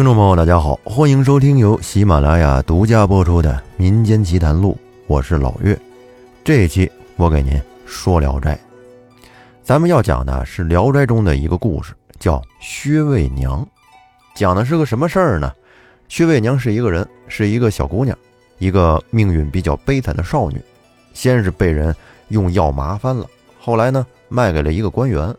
听众朋友，大家好，欢迎收听由喜马拉雅独家播出的《民间奇谈录》，我是老岳。这一期我给您说《聊斋》，咱们要讲的是《聊斋》中的一个故事，叫薛卫娘。讲的是个什么事儿呢？薛卫娘是一个人，是一个小姑娘，一个命运比较悲惨的少女。先是被人用药麻翻了，后来呢，卖给了一个官员。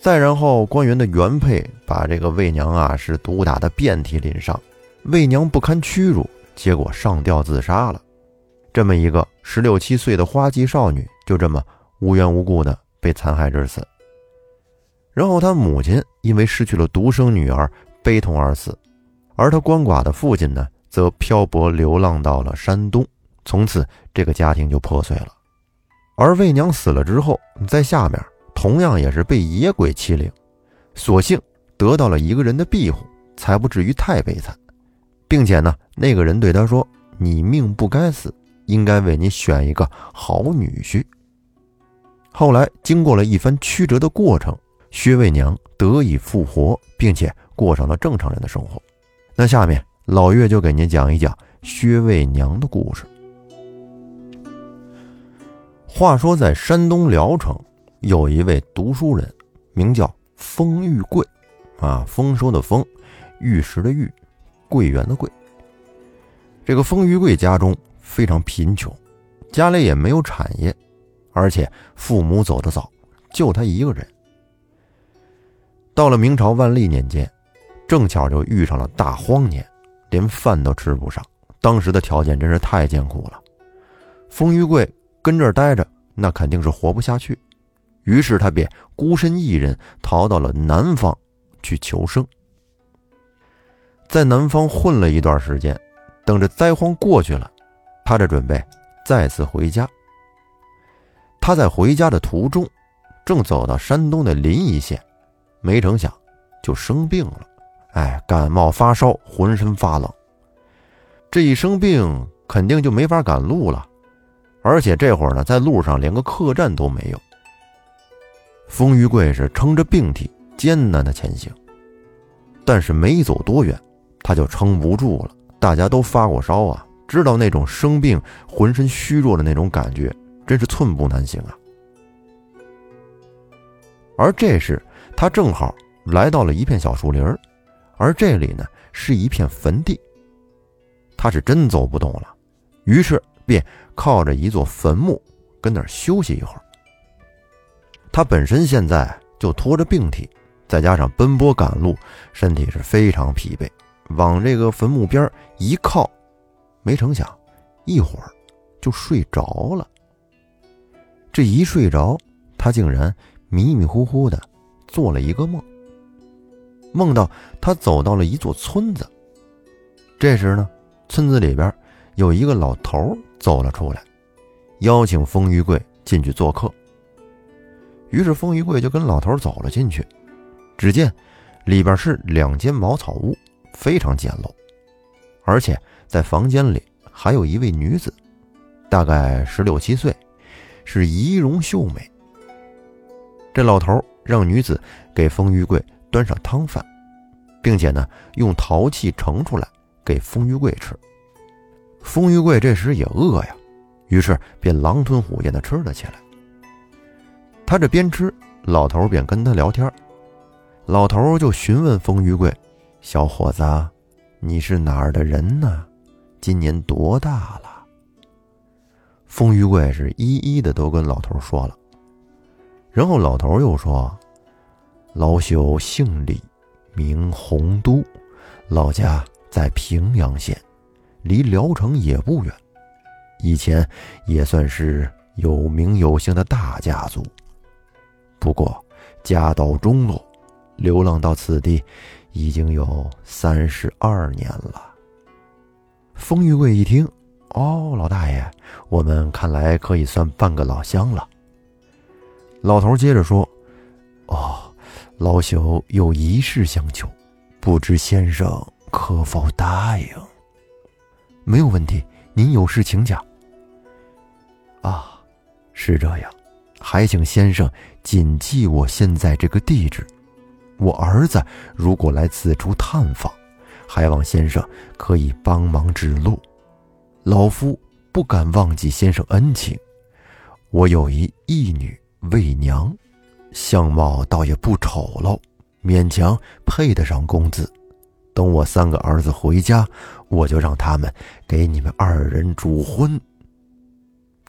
再然后，官员的原配把这个魏娘啊是毒打的遍体鳞伤，魏娘不堪屈辱，结果上吊自杀了。这么一个十六七岁的花季少女，就这么无缘无故的被残害致死。然后她母亲因为失去了独生女儿，悲痛而死，而她鳏寡的父亲呢，则漂泊流浪到了山东，从此这个家庭就破碎了。而魏娘死了之后，在下面。同样也是被野鬼欺凌，所幸得到了一个人的庇护，才不至于太悲惨，并且呢，那个人对他说：“你命不该死，应该为你选一个好女婿。”后来经过了一番曲折的过程，薛卫娘得以复活，并且过上了正常人的生活。那下面老岳就给您讲一讲薛卫娘的故事。话说在山东聊城。有一位读书人，名叫封玉贵，啊，丰收的丰，玉石的玉，桂圆的桂。这个封玉贵家中非常贫穷，家里也没有产业，而且父母走得早，就他一个人。到了明朝万历年间，正巧就遇上了大荒年，连饭都吃不上，当时的条件真是太艰苦了。封玉贵跟这儿待着，那肯定是活不下去。于是他便孤身一人逃到了南方去求生。在南方混了一段时间，等着灾荒过去了，他这准备再次回家。他在回家的途中，正走到山东的临沂县，没成想就生病了。哎，感冒发烧，浑身发冷。这一生病，肯定就没法赶路了，而且这会儿呢，在路上连个客栈都没有。风玉贵是撑着病体艰难的前行，但是没走多远，他就撑不住了。大家都发过烧啊，知道那种生病浑身虚弱的那种感觉，真是寸步难行啊。而这时，他正好来到了一片小树林而这里呢是一片坟地。他是真走不动了，于是便靠着一座坟墓跟那儿休息一会儿。他本身现在就拖着病体，再加上奔波赶路，身体是非常疲惫。往这个坟墓边一靠，没成想，一会儿就睡着了。这一睡着，他竟然迷迷糊糊的做了一个梦，梦到他走到了一座村子。这时呢，村子里边有一个老头走了出来，邀请风玉贵进去做客。于是，风玉贵就跟老头走了进去。只见里边是两间茅草屋，非常简陋，而且在房间里还有一位女子，大概十六七岁，是仪容秀美。这老头让女子给风玉贵端上汤饭，并且呢用陶器盛出来给风玉贵吃。风玉贵这时也饿呀，于是便狼吞虎咽地吃了起来。他这边吃，老头便跟他聊天。老头就询问风玉贵：“小伙子，你是哪儿的人呢？今年多大了？”风玉贵是一一的都跟老头说了。然后老头又说：“老朽姓李，名洪都，老家在平阳县，离聊城也不远。以前也算是有名有姓的大家族。”不过，家道中落，流浪到此地，已经有三十二年了。风玉贵一听，哦，老大爷，我们看来可以算半个老乡了。老头接着说：“哦，老朽有一事相求，不知先生可否答应？”没有问题，您有事请讲。啊，是这样。还请先生谨记我现在这个地址。我儿子如果来此处探访，还望先生可以帮忙指路。老夫不敢忘记先生恩情。我有一义女魏娘，相貌倒也不丑陋，勉强配得上公子。等我三个儿子回家，我就让他们给你们二人主婚。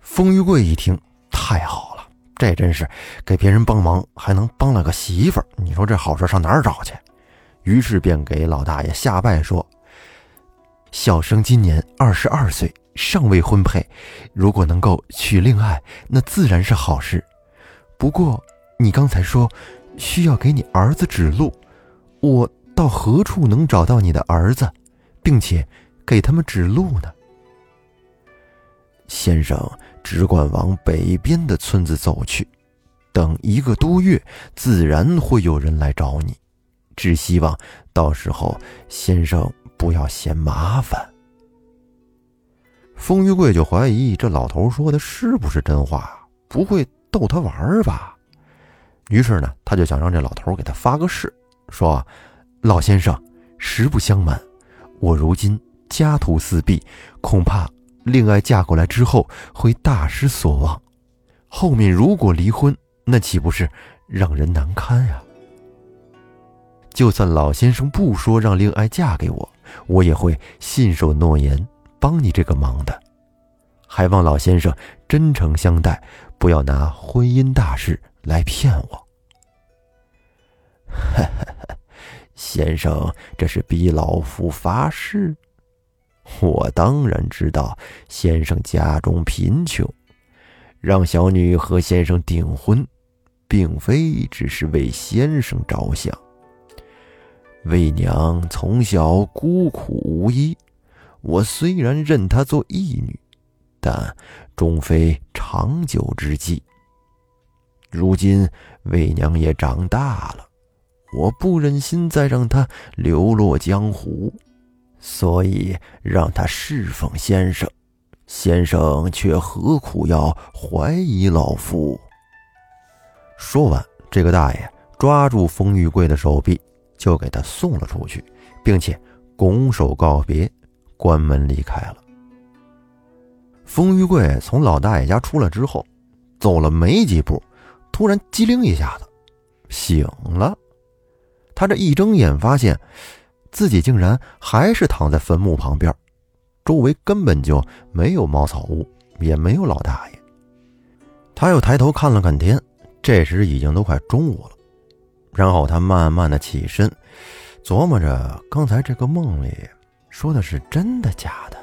风玉贵一听，太好，这真是给别人帮忙，还能帮了个媳妇儿。你说这好事上哪儿找去？于是便给老大爷下拜说：“小生今年二十二岁，尚未婚配，如果能够娶令爱，那自然是好事。不过你刚才说需要给你儿子指路，我……”到何处能找到你的儿子，并且给他们指路呢？先生只管往北边的村子走去，等一个多月，自然会有人来找你。只希望到时候先生不要嫌麻烦。风玉贵就怀疑这老头说的是不是真话，不会逗他玩吧？于是呢，他就想让这老头给他发个誓，说。老先生，实不相瞒，我如今家徒四壁，恐怕令爱嫁过来之后会大失所望。后面如果离婚，那岂不是让人难堪呀？就算老先生不说让令爱嫁给我，我也会信守诺言，帮你这个忙的。还望老先生真诚相待，不要拿婚姻大事来骗我。先生，这是逼老夫发誓。我当然知道先生家中贫穷，让小女和先生订婚，并非只是为先生着想。魏娘从小孤苦无依，我虽然认她做义女，但终非长久之计。如今魏娘也长大了。我不忍心再让她流落江湖，所以让他侍奉先生。先生却何苦要怀疑老夫？说完，这个大爷抓住冯玉贵的手臂，就给他送了出去，并且拱手告别，关门离开了。冯玉贵从老大爷家出来之后，走了没几步，突然机灵一下子醒了。他这一睁眼，发现自己竟然还是躺在坟墓旁边，周围根本就没有茅草屋，也没有老大爷。他又抬头看了看天，这时已经都快中午了。然后他慢慢的起身，琢磨着刚才这个梦里说的是真的假的。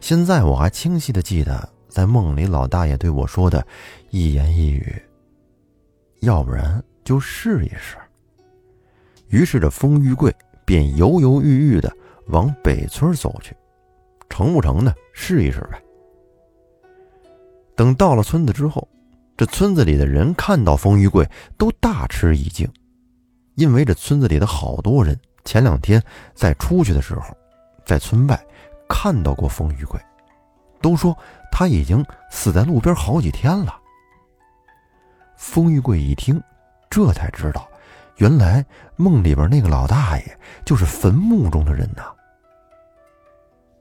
现在我还清晰的记得，在梦里老大爷对我说的一言一语。要不然就试一试。于是，这风玉贵便犹犹豫豫的往北村走去，成不成呢？试一试呗。等到了村子之后，这村子里的人看到风玉贵都大吃一惊，因为这村子里的好多人前两天在出去的时候，在村外看到过风玉贵，都说他已经死在路边好几天了。风玉贵一听，这才知道。原来梦里边那个老大爷就是坟墓中的人呐。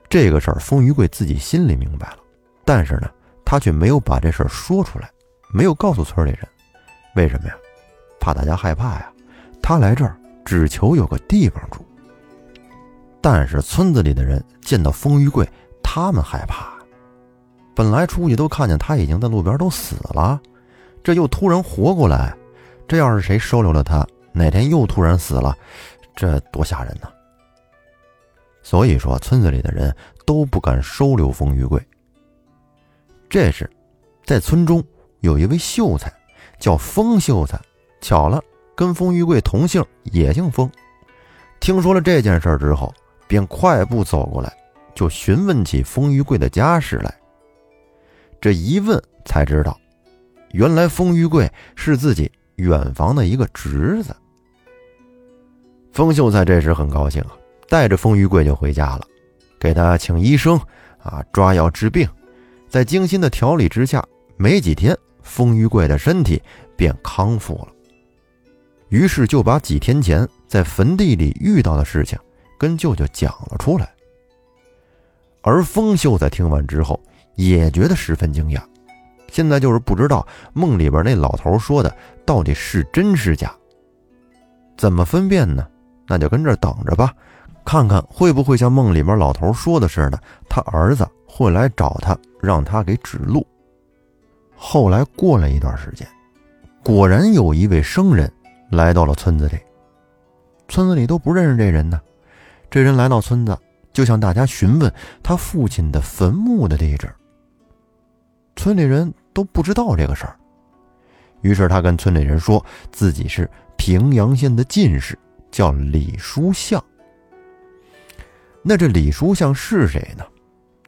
这个事儿，风玉贵自己心里明白了，但是呢，他却没有把这事儿说出来，没有告诉村里人。为什么呀？怕大家害怕呀。他来这儿只求有个地方住。但是村子里的人见到风玉贵，他们害怕。本来出去都看见他已经在路边都死了，这又突然活过来，这要是谁收留了他？哪天又突然死了，这多吓人呢！所以说，村子里的人都不敢收留风玉贵。这时，在村中有一位秀才，叫风秀才，巧了，跟风玉贵同姓，也姓风。听说了这件事之后，便快步走过来，就询问起风玉贵的家事来。这一问才知道，原来风玉贵是自己远房的一个侄子。风秀才这时很高兴啊，带着风玉贵就回家了，给他请医生啊，抓药治病，在精心的调理之下，没几天，风玉贵的身体便康复了。于是就把几天前在坟地里遇到的事情跟舅舅讲了出来。而风秀在听完之后也觉得十分惊讶，现在就是不知道梦里边那老头说的到底是真是假。怎么分辨呢？那就跟这等着吧，看看会不会像梦里边老头说的似的，他儿子会来找他，让他给指路。后来过了一段时间，果然有一位生人来到了村子里。村子里都不认识这人呢。这人来到村子，就向大家询问他父亲的坟墓的地址。村里人都不知道这个事儿，于是他跟村里人说自己是平阳县的进士。叫李书相，那这李书相是谁呢？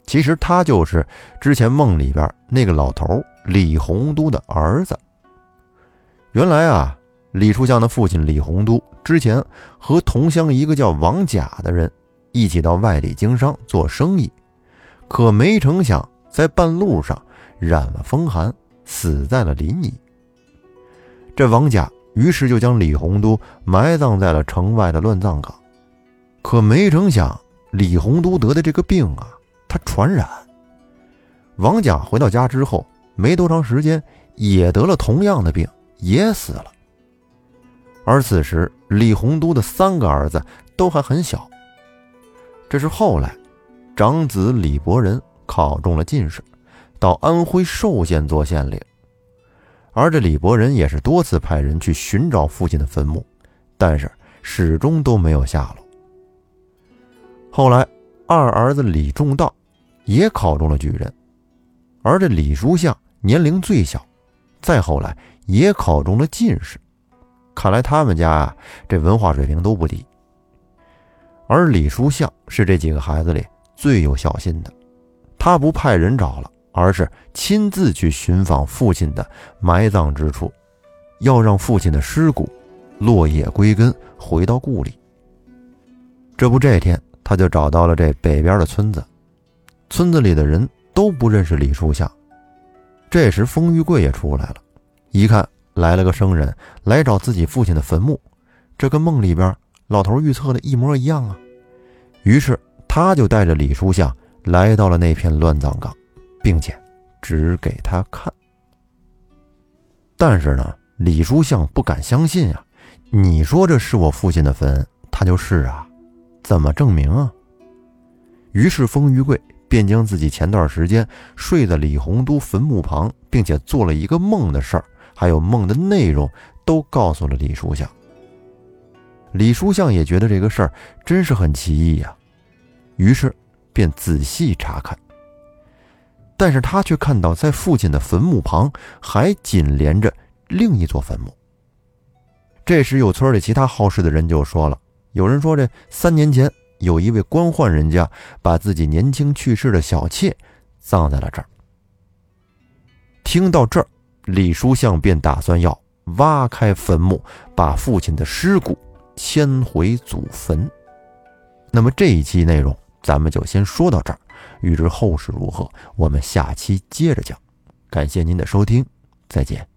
其实他就是之前梦里边那个老头李洪都的儿子。原来啊，李书相的父亲李洪都之前和同乡一个叫王甲的人一起到外地经商做生意，可没成想在半路上染了风寒，死在了临沂。这王甲。于是就将李洪都埋葬在了城外的乱葬岗，可没成想，李洪都得的这个病啊，他传染。王甲回到家之后，没多长时间也得了同样的病，也死了。而此时，李洪都的三个儿子都还很小。这是后来，长子李伯仁考中了进士，到安徽寿县做县令。而这李伯仁也是多次派人去寻找父亲的坟墓，但是始终都没有下落。后来，二儿子李仲道也考中了举人，而这李书相年龄最小，再后来也考中了进士。看来他们家啊，这文化水平都不低。而李书相是这几个孩子里最有孝心的，他不派人找了。而是亲自去寻访父亲的埋葬之处，要让父亲的尸骨落叶归根，回到故里。这不，这天他就找到了这北边的村子，村子里的人都不认识李书相。这时，封玉贵也出来了，一看来了个生人来找自己父亲的坟墓，这跟梦里边老头预测的一模一样啊。于是，他就带着李书下来到了那片乱葬岗。并且指给他看，但是呢，李书相不敢相信啊！你说这是我父亲的坟，他就是啊，怎么证明啊？于是封玉贵便将自己前段时间睡在李洪都坟墓旁，并且做了一个梦的事儿，还有梦的内容，都告诉了李书相。李书相也觉得这个事儿真是很奇异呀，于是便仔细查看。但是他却看到，在父亲的坟墓旁还紧连着另一座坟墓。这时，有村里其他好事的人就说了：“有人说，这三年前有一位官宦人家把自己年轻去世的小妾葬在了这儿。”听到这儿，李书相便打算要挖开坟墓，把父亲的尸骨迁回祖坟。那么这一期内容，咱们就先说到这儿。欲知后事如何，我们下期接着讲。感谢您的收听，再见。